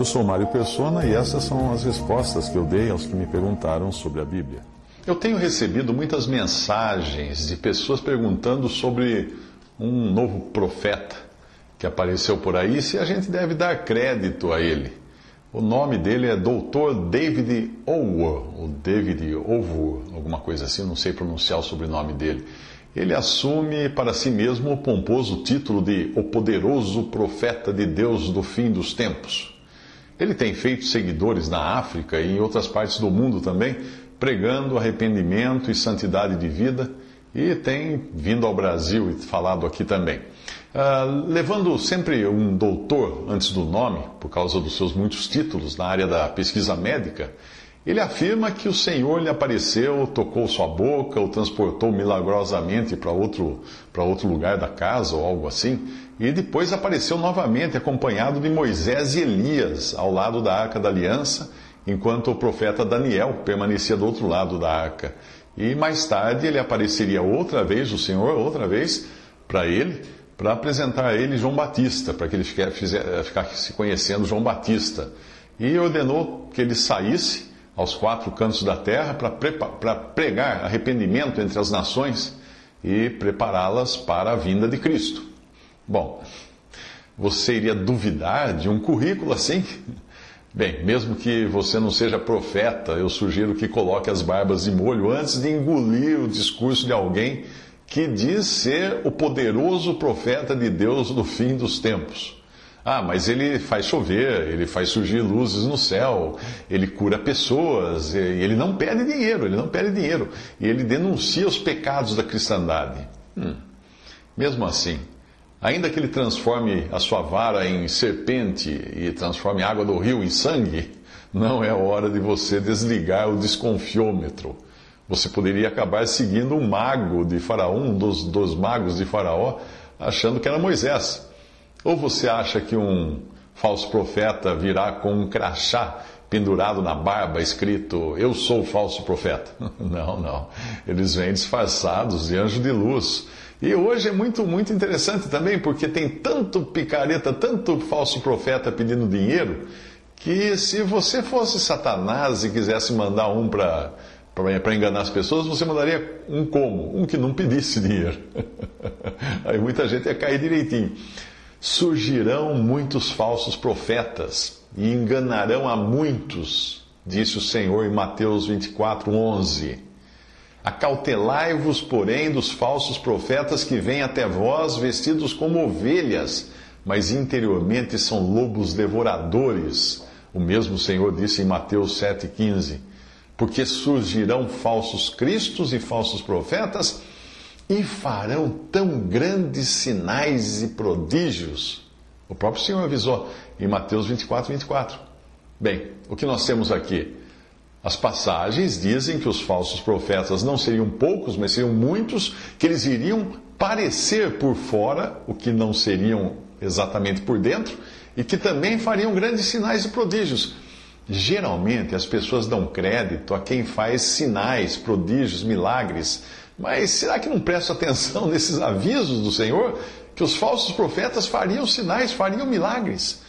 Eu sou Mário Persona e essas são as respostas que eu dei aos que me perguntaram sobre a Bíblia. Eu tenho recebido muitas mensagens de pessoas perguntando sobre um novo profeta que apareceu por aí, se a gente deve dar crédito a ele. O nome dele é Dr. David Ower, ou David Ower, alguma coisa assim, não sei pronunciar o sobrenome dele. Ele assume para si mesmo o pomposo título de O Poderoso Profeta de Deus do Fim dos Tempos. Ele tem feito seguidores na África e em outras partes do mundo também, pregando arrependimento e santidade de vida e tem vindo ao Brasil e falado aqui também. Uh, levando sempre um doutor antes do nome, por causa dos seus muitos títulos na área da pesquisa médica, ele afirma que o Senhor lhe apareceu, tocou sua boca, o transportou milagrosamente para outro, outro lugar da casa ou algo assim, e depois apareceu novamente acompanhado de Moisés e Elias ao lado da arca da aliança, enquanto o profeta Daniel permanecia do outro lado da arca. E mais tarde ele apareceria outra vez, o Senhor, outra vez, para ele, para apresentar a ele João Batista, para que ele ficasse conhecendo João Batista. E ordenou que ele saísse aos quatro cantos da terra para pregar arrependimento entre as nações e prepará-las para a vinda de Cristo. Bom, você iria duvidar de um currículo assim? Bem, mesmo que você não seja profeta, eu sugiro que coloque as barbas de molho antes de engolir o discurso de alguém que diz ser o poderoso profeta de Deus do fim dos tempos. Ah, mas ele faz chover, ele faz surgir luzes no céu, ele cura pessoas, ele não pede dinheiro, ele não pede dinheiro. E ele denuncia os pecados da cristandade. Hum. Mesmo assim, Ainda que ele transforme a sua vara em serpente e transforme a água do rio em sangue, não é hora de você desligar o desconfiômetro. Você poderia acabar seguindo um mago de Faraó, um dos, dos magos de Faraó, achando que era Moisés. Ou você acha que um falso profeta virá com um crachá pendurado na barba, escrito Eu sou o falso profeta? Não, não. Eles vêm disfarçados de anjo de luz e hoje é muito, muito interessante também, porque tem tanto picareta, tanto falso profeta pedindo dinheiro, que se você fosse Satanás e quisesse mandar um para para enganar as pessoas, você mandaria um como? Um que não pedisse dinheiro. Aí muita gente ia cair direitinho. Surgirão muitos falsos profetas e enganarão a muitos, disse o Senhor em Mateus 24, 11. Acautelai-vos, porém, dos falsos profetas que vêm até vós vestidos como ovelhas, mas interiormente são lobos devoradores. O mesmo Senhor disse em Mateus 7,15: Porque surgirão falsos cristos e falsos profetas e farão tão grandes sinais e prodígios. O próprio Senhor avisou em Mateus 24, 24. Bem, o que nós temos aqui? As passagens dizem que os falsos profetas não seriam poucos, mas seriam muitos, que eles iriam parecer por fora o que não seriam exatamente por dentro, e que também fariam grandes sinais e prodígios. Geralmente as pessoas dão crédito a quem faz sinais, prodígios, milagres, mas será que não prestam atenção nesses avisos do Senhor? Que os falsos profetas fariam sinais, fariam milagres.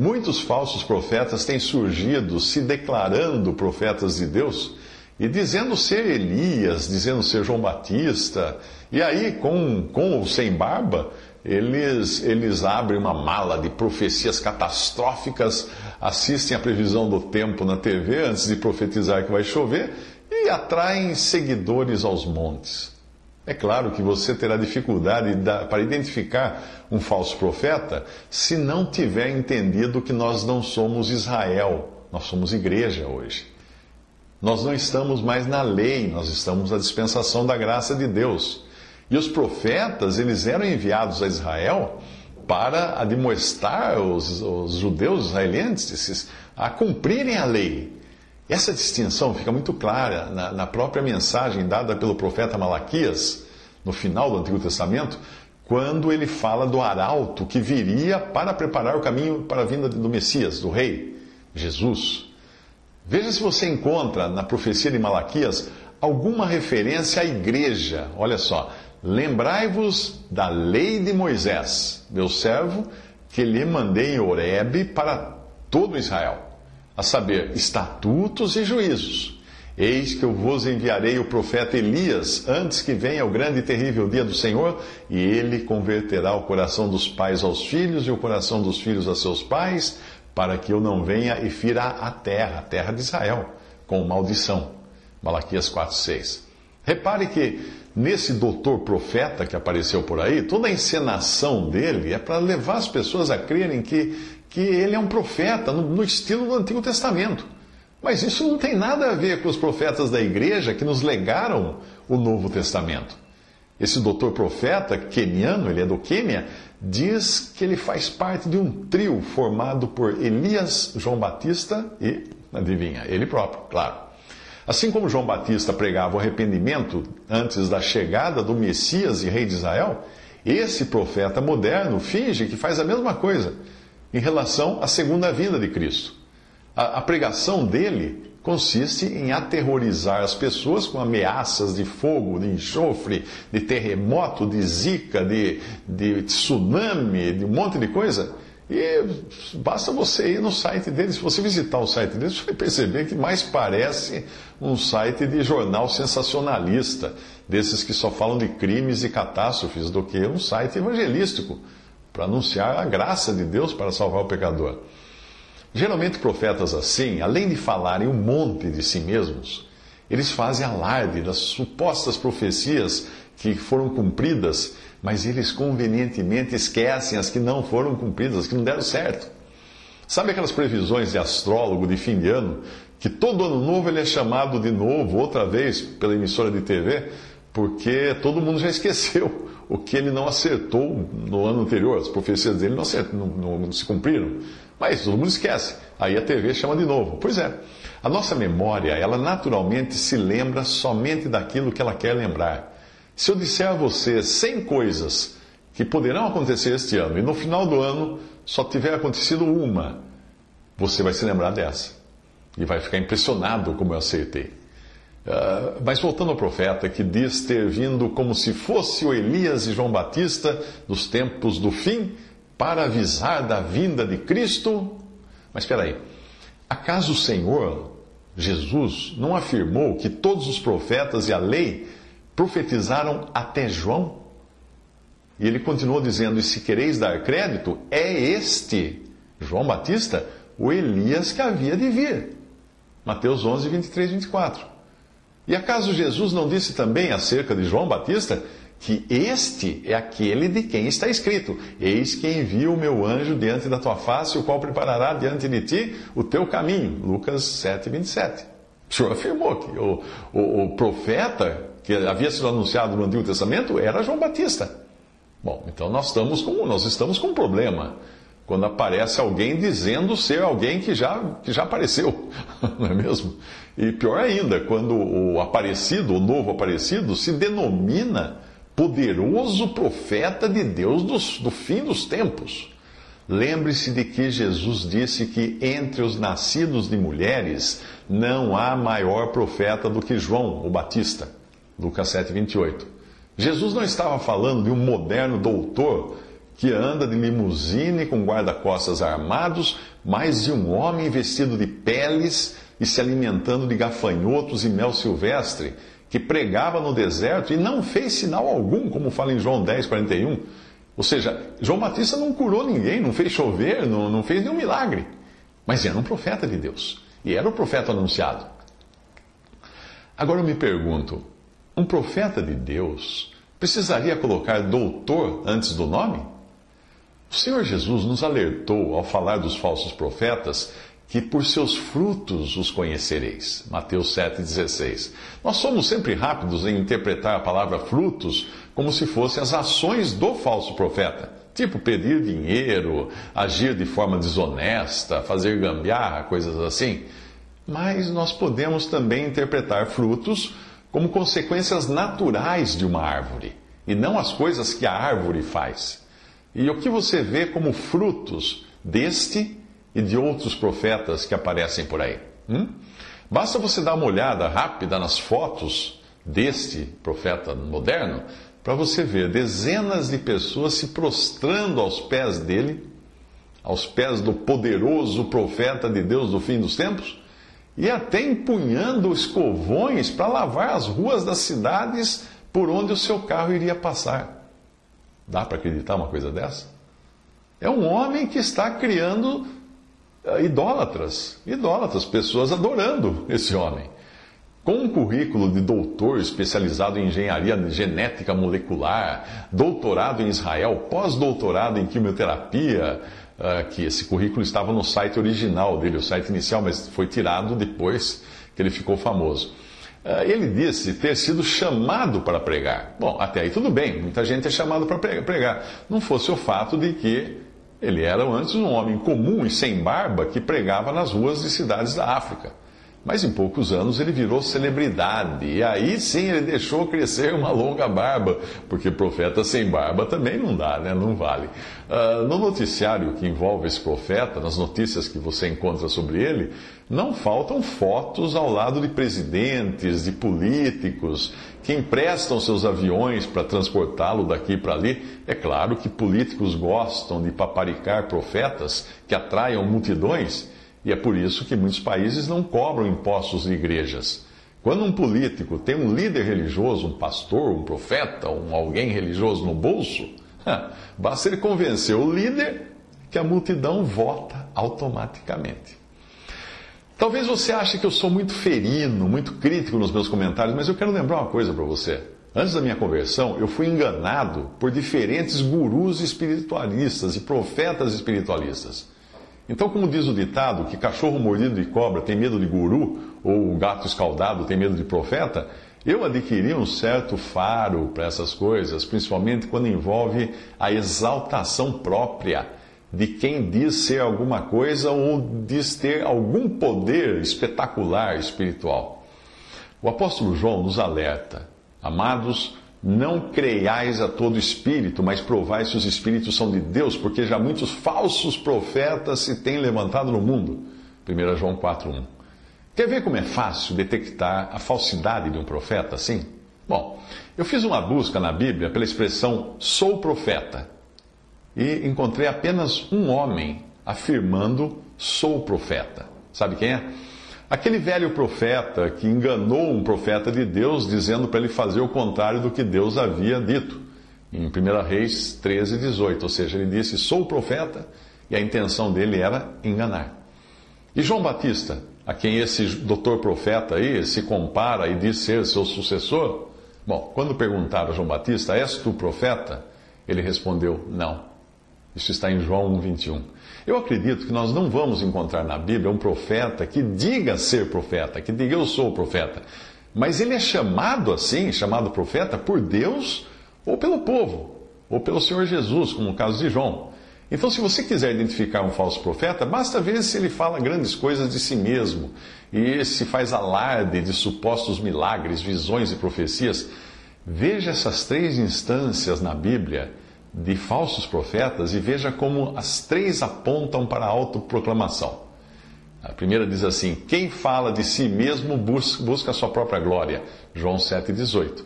Muitos falsos profetas têm surgido se declarando profetas de Deus e dizendo ser Elias, dizendo ser João Batista, e aí, com, com ou sem barba, eles, eles abrem uma mala de profecias catastróficas, assistem a previsão do tempo na TV antes de profetizar que vai chover e atraem seguidores aos montes. É claro que você terá dificuldade para identificar um falso profeta se não tiver entendido que nós não somos Israel, nós somos igreja hoje. Nós não estamos mais na lei, nós estamos na dispensação da graça de Deus. E os profetas, eles eram enviados a Israel para admoestar os, os judeus israelenses a cumprirem a lei. Essa distinção fica muito clara na, na própria mensagem dada pelo profeta Malaquias, no final do Antigo Testamento, quando ele fala do arauto que viria para preparar o caminho para a vinda do Messias, do Rei, Jesus. Veja se você encontra na profecia de Malaquias alguma referência à igreja. Olha só. Lembrai-vos da lei de Moisés, meu servo, que lhe mandei em Horebe para todo Israel, a saber, estatutos e juízos Eis que eu vos enviarei o profeta Elias antes que venha o grande e terrível dia do Senhor, e ele converterá o coração dos pais aos filhos e o coração dos filhos a seus pais, para que eu não venha e fira a terra, a terra de Israel, com maldição. Malaquias 4:6. Repare que nesse doutor profeta que apareceu por aí, toda a encenação dele é para levar as pessoas a crerem que, que ele é um profeta no, no estilo do Antigo Testamento. Mas isso não tem nada a ver com os profetas da igreja que nos legaram o Novo Testamento. Esse doutor profeta keniano, ele é do Quênia, diz que ele faz parte de um trio formado por Elias, João Batista e, adivinha, ele próprio, claro. Assim como João Batista pregava o arrependimento antes da chegada do Messias e Rei de Israel, esse profeta moderno finge que faz a mesma coisa em relação à segunda vinda de Cristo. A, a pregação dele consiste em aterrorizar as pessoas com ameaças de fogo, de enxofre, de terremoto, de zika, de, de tsunami, de um monte de coisa. E basta você ir no site deles, se você visitar o site deles, você vai perceber que mais parece um site de jornal sensacionalista, desses que só falam de crimes e catástrofes, do que um site evangelístico, para anunciar a graça de Deus para salvar o pecador. Geralmente, profetas assim, além de falarem um monte de si mesmos, eles fazem alarde das supostas profecias que foram cumpridas, mas eles convenientemente esquecem as que não foram cumpridas, as que não deram certo. Sabe aquelas previsões de astrólogo de fim de ano, que todo ano novo ele é chamado de novo, outra vez, pela emissora de TV, porque todo mundo já esqueceu o que ele não acertou no ano anterior, as profecias dele não, não, não, não se cumpriram. Mas todo mundo esquece. Aí a TV chama de novo. Pois é. A nossa memória, ela naturalmente se lembra somente daquilo que ela quer lembrar. Se eu disser a você 100 coisas que poderão acontecer este ano e no final do ano só tiver acontecido uma, você vai se lembrar dessa. E vai ficar impressionado como eu acertei. Uh, mas voltando ao profeta que diz ter vindo como se fosse o Elias e João Batista dos tempos do fim, para avisar da vinda de Cristo. Mas espera aí, acaso o Senhor, Jesus, não afirmou que todos os profetas e a lei profetizaram até João? E ele continuou dizendo: E se quereis dar crédito, é este, João Batista, o Elias que havia de vir. Mateus 11, 23, 24. E acaso Jesus não disse também acerca de João Batista que este é aquele de quem está escrito: Eis que envio o meu anjo diante da tua face, o qual preparará diante de ti o teu caminho. Lucas 7, 27. O Senhor afirmou que o, o, o profeta que havia sido anunciado no Antigo Testamento era João Batista. Bom, então nós estamos com, nós estamos com um problema quando aparece alguém dizendo ser alguém que já, que já apareceu, não é mesmo? E pior ainda, quando o aparecido, o novo aparecido, se denomina poderoso profeta de Deus dos, do fim dos tempos. Lembre-se de que Jesus disse que entre os nascidos de mulheres não há maior profeta do que João, o Batista. Lucas 7, 28. Jesus não estava falando de um moderno doutor que anda de limusine com guarda-costas armados, mas de um homem vestido de peles e se alimentando de gafanhotos e mel silvestre que pregava no deserto e não fez sinal algum, como fala em João 10, 41. Ou seja, João Batista não curou ninguém, não fez chover, não, não fez nenhum milagre. Mas era um profeta de Deus. E era o profeta anunciado. Agora eu me pergunto: um profeta de Deus precisaria colocar doutor antes do nome? O Senhor Jesus nos alertou, ao falar dos falsos profetas, que por seus frutos os conhecereis. Mateus 7,16. Nós somos sempre rápidos em interpretar a palavra frutos como se fossem as ações do falso profeta. Tipo pedir dinheiro, agir de forma desonesta, fazer gambiarra, coisas assim. Mas nós podemos também interpretar frutos como consequências naturais de uma árvore, e não as coisas que a árvore faz. E o que você vê como frutos deste e de outros profetas que aparecem por aí. Hum? Basta você dar uma olhada rápida nas fotos deste profeta moderno para você ver dezenas de pessoas se prostrando aos pés dele, aos pés do poderoso profeta de Deus do fim dos tempos, e até empunhando escovões para lavar as ruas das cidades por onde o seu carro iria passar. Dá para acreditar uma coisa dessa? É um homem que está criando eh, idólatras, idólatras, pessoas adorando esse homem. Com um currículo de doutor especializado em engenharia genética molecular, doutorado em Israel, pós-doutorado em quimioterapia, uh, que esse currículo estava no site original dele, o site inicial, mas foi tirado depois que ele ficou famoso. Uh, ele disse ter sido chamado para pregar. Bom, até aí tudo bem, muita gente é chamado para pregar. Não fosse o fato de que ele era antes um homem comum e sem barba que pregava nas ruas de cidades da África. Mas em poucos anos ele virou celebridade. E aí sim ele deixou crescer uma longa barba, porque profeta sem barba também não dá, né? Não vale. Uh, no noticiário que envolve esse profeta, nas notícias que você encontra sobre ele, não faltam fotos ao lado de presidentes, de políticos, que emprestam seus aviões para transportá-lo daqui para ali. É claro que políticos gostam de paparicar profetas que atraiam multidões. E é por isso que muitos países não cobram impostos de igrejas. Quando um político tem um líder religioso, um pastor, um profeta, um alguém religioso no bolso, basta ele convencer o líder que a multidão vota automaticamente. Talvez você ache que eu sou muito ferino, muito crítico nos meus comentários, mas eu quero lembrar uma coisa para você. Antes da minha conversão, eu fui enganado por diferentes gurus espiritualistas e profetas espiritualistas. Então, como diz o ditado, que cachorro mordido de cobra tem medo de guru, ou gato escaldado tem medo de profeta, eu adquiri um certo faro para essas coisas, principalmente quando envolve a exaltação própria de quem diz ser alguma coisa ou diz ter algum poder espetacular espiritual. O apóstolo João nos alerta, amados, não creiais a todo espírito, mas provai se os espíritos são de Deus, porque já muitos falsos profetas se têm levantado no mundo. 1 João 4:1. Quer ver como é fácil detectar a falsidade de um profeta assim? Bom, eu fiz uma busca na Bíblia pela expressão sou profeta e encontrei apenas um homem afirmando sou profeta. Sabe quem é? Aquele velho profeta que enganou um profeta de Deus, dizendo para ele fazer o contrário do que Deus havia dito. Em 1 Reis 13, 18. Ou seja, ele disse: Sou profeta, e a intenção dele era enganar. E João Batista, a quem esse doutor profeta aí se compara e diz ser seu sucessor, bom, quando perguntaram a João Batista: És tu profeta? Ele respondeu: Não. Isso está em João 1, 21. Eu acredito que nós não vamos encontrar na Bíblia um profeta que diga ser profeta, que diga eu sou profeta. Mas ele é chamado assim, chamado profeta, por Deus ou pelo povo, ou pelo Senhor Jesus, como no caso de João. Então, se você quiser identificar um falso profeta, basta ver se ele fala grandes coisas de si mesmo e se faz alarde de supostos milagres, visões e profecias. Veja essas três instâncias na Bíblia de falsos profetas e veja como as três apontam para a autoproclamação. A primeira diz assim: Quem fala de si mesmo busca a sua própria glória. João 7,18.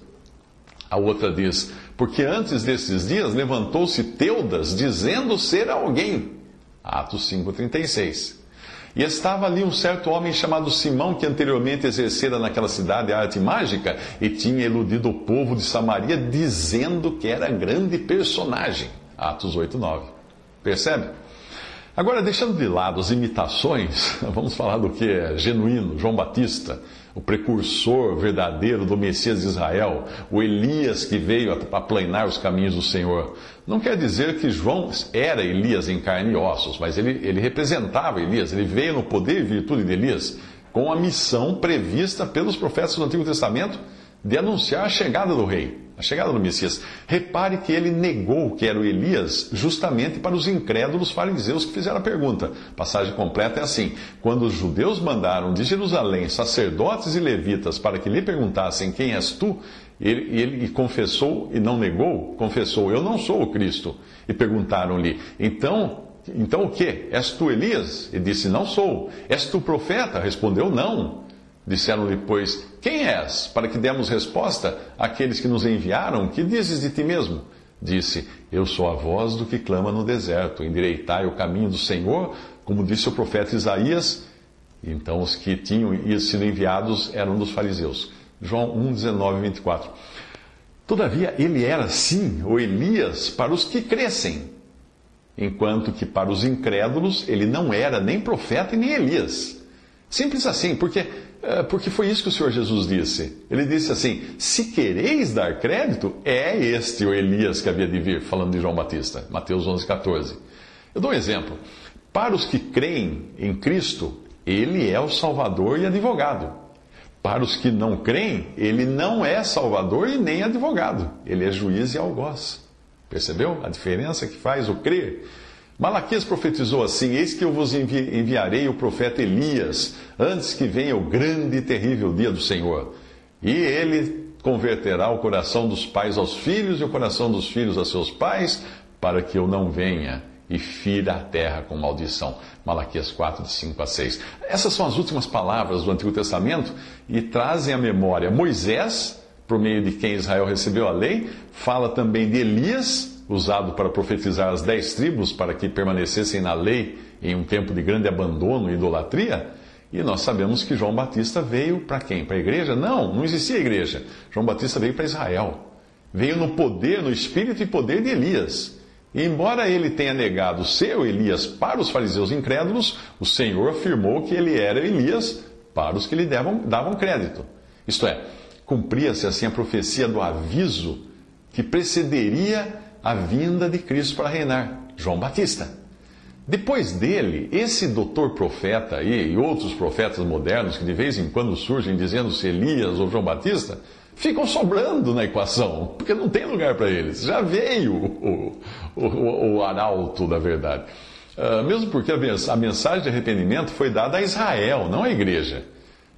A outra diz: Porque antes desses dias levantou-se Teudas dizendo ser alguém. Atos 5,36. E estava ali um certo homem chamado Simão, que anteriormente exercera naquela cidade a arte mágica e tinha iludido o povo de Samaria, dizendo que era grande personagem. Atos 8, 9. Percebe? Agora, deixando de lado as imitações, vamos falar do que é genuíno, João Batista, o precursor verdadeiro do Messias de Israel, o Elias que veio a aplanar os caminhos do Senhor. Não quer dizer que João era Elias em carne e ossos, mas ele, ele representava Elias, ele veio no poder e virtude de Elias, com a missão prevista pelos profetas do Antigo Testamento de anunciar a chegada do rei, a chegada do Messias. Repare que ele negou que era o Elias justamente para os incrédulos fariseus que fizeram a pergunta. A passagem completa é assim: Quando os judeus mandaram de Jerusalém sacerdotes e levitas para que lhe perguntassem quem és tu, ele, ele confessou e não negou, confessou: Eu não sou o Cristo. E perguntaram-lhe: Então então o que? És tu Elias? E disse: Não sou. És tu profeta? Respondeu: Não. Disseram-lhe, pois, quem és? Para que demos resposta àqueles que nos enviaram, que dizes de ti mesmo? Disse, eu sou a voz do que clama no deserto, endireitai o caminho do Senhor, como disse o profeta Isaías. Então os que tinham sido enviados eram dos fariseus. João 1, 19 e 24. Todavia, ele era sim o Elias para os que crescem, enquanto que para os incrédulos ele não era nem profeta e nem Elias. Simples assim, porque porque foi isso que o Senhor Jesus disse. Ele disse assim: Se quereis dar crédito, é este o Elias que havia de vir, falando de João Batista. Mateus 11, 14. Eu dou um exemplo. Para os que creem em Cristo, ele é o Salvador e advogado. Para os que não creem, ele não é Salvador e nem advogado. Ele é juiz e algoz. Percebeu a diferença que faz o crer? Malaquias profetizou assim: Eis que eu vos envi enviarei o profeta Elias, antes que venha o grande e terrível dia do Senhor. E ele converterá o coração dos pais aos filhos e o coração dos filhos a seus pais, para que eu não venha e fira a terra com maldição. Malaquias 4, de 5 a 6. Essas são as últimas palavras do Antigo Testamento e trazem à memória Moisés, por meio de quem Israel recebeu a lei, fala também de Elias usado para profetizar as dez tribos para que permanecessem na lei em um tempo de grande abandono e idolatria. E nós sabemos que João Batista veio para quem? Para a igreja? Não, não existia igreja. João Batista veio para Israel. Veio no poder, no espírito e poder de Elias. E embora ele tenha negado ser o Elias para os fariseus incrédulos, o Senhor afirmou que ele era Elias para os que lhe davam, davam crédito. Isto é, cumpria-se assim a profecia do aviso que precederia a vinda de Cristo para reinar, João Batista. Depois dele, esse doutor profeta aí e outros profetas modernos que de vez em quando surgem dizendo-se Elias ou João Batista, ficam sobrando na equação, porque não tem lugar para eles. Já veio o, o, o, o arauto da verdade. Uh, mesmo porque a mensagem de arrependimento foi dada a Israel, não à igreja.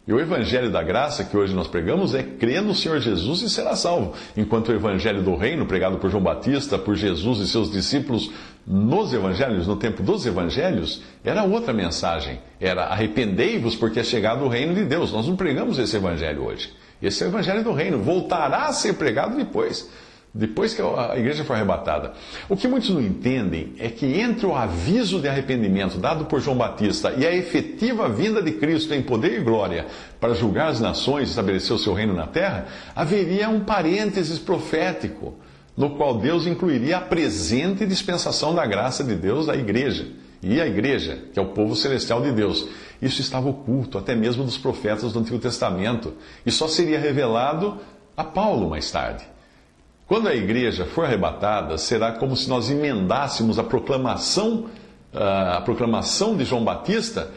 E o Evangelho da Graça que hoje nós pregamos é crer no Senhor Jesus e será salvo. Enquanto o Evangelho do Reino, pregado por João Batista, por Jesus e seus discípulos nos Evangelhos, no tempo dos Evangelhos, era outra mensagem. Era arrependei-vos porque é chegado o reino de Deus. Nós não pregamos esse Evangelho hoje. Esse é o Evangelho do Reino. Voltará a ser pregado depois depois que a igreja foi arrebatada. O que muitos não entendem é que entre o aviso de arrependimento dado por João Batista e a efetiva vinda de Cristo em poder e glória para julgar as nações e estabelecer o seu reino na terra, haveria um parênteses profético, no qual Deus incluiria a presente dispensação da graça de Deus à igreja. E a igreja, que é o povo celestial de Deus. Isso estava oculto até mesmo dos profetas do Antigo Testamento e só seria revelado a Paulo mais tarde. Quando a igreja for arrebatada, será como se nós emendássemos a proclamação, ah, a proclamação de João Batista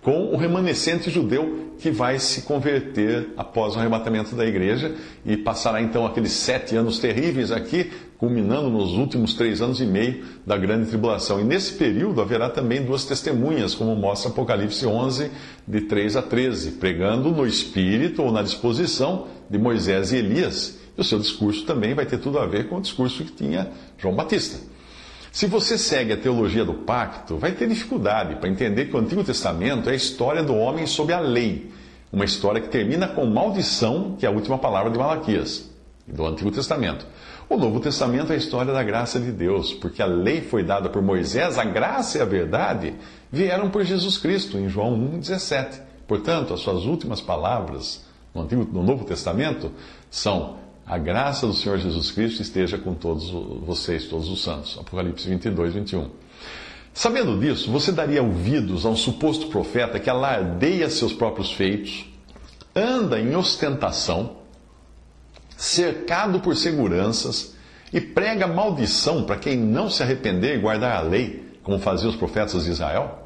com o remanescente judeu que vai se converter após o arrebatamento da igreja e passará então aqueles sete anos terríveis aqui, culminando nos últimos três anos e meio da grande tribulação. E nesse período haverá também duas testemunhas, como mostra Apocalipse 11, de 3 a 13, pregando no espírito ou na disposição de Moisés e Elias e o seu discurso também vai ter tudo a ver com o discurso que tinha João Batista. Se você segue a teologia do pacto, vai ter dificuldade para entender que o Antigo Testamento é a história do homem sob a lei. Uma história que termina com maldição, que é a última palavra de Malaquias, do Antigo Testamento. O Novo Testamento é a história da graça de Deus, porque a lei foi dada por Moisés, a graça e a verdade vieram por Jesus Cristo, em João 1,17. Portanto, as suas últimas palavras no, Antigo, no Novo Testamento são a graça do Senhor Jesus Cristo esteja com todos vocês, todos os santos. Apocalipse 22, 21. Sabendo disso, você daria ouvidos a um suposto profeta que alardeia seus próprios feitos, anda em ostentação, cercado por seguranças e prega maldição para quem não se arrepender e guardar a lei, como faziam os profetas de Israel?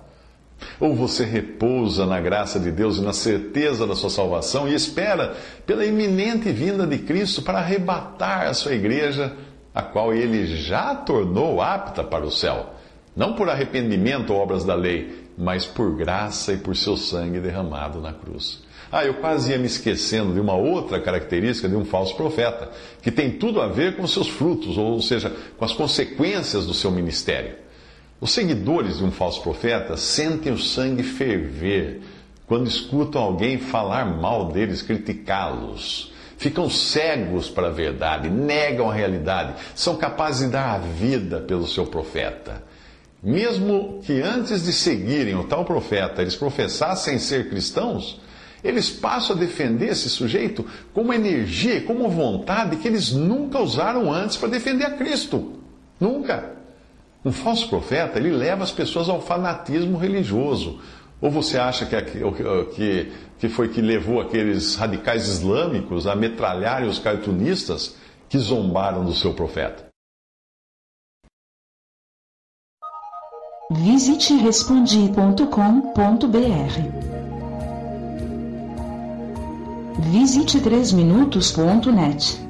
Ou você repousa na graça de Deus e na certeza da sua salvação e espera pela iminente vinda de Cristo para arrebatar a sua igreja, a qual ele já tornou apta para o céu, não por arrependimento ou obras da lei, mas por graça e por seu sangue derramado na cruz. Ah, eu quase ia me esquecendo de uma outra característica de um falso profeta, que tem tudo a ver com seus frutos, ou seja, com as consequências do seu ministério. Os seguidores de um falso profeta sentem o sangue ferver quando escutam alguém falar mal deles, criticá-los. Ficam cegos para a verdade, negam a realidade, são capazes de dar a vida pelo seu profeta. Mesmo que antes de seguirem o tal profeta eles professassem ser cristãos, eles passam a defender esse sujeito com uma energia com uma vontade que eles nunca usaram antes para defender a Cristo. Nunca. Um falso profeta, ele leva as pessoas ao fanatismo religioso. Ou você acha que, que, que foi que levou aqueles radicais islâmicos a metralharem os cartunistas que zombaram do seu profeta? Visite respondi.com.br Visite 3minutos.net.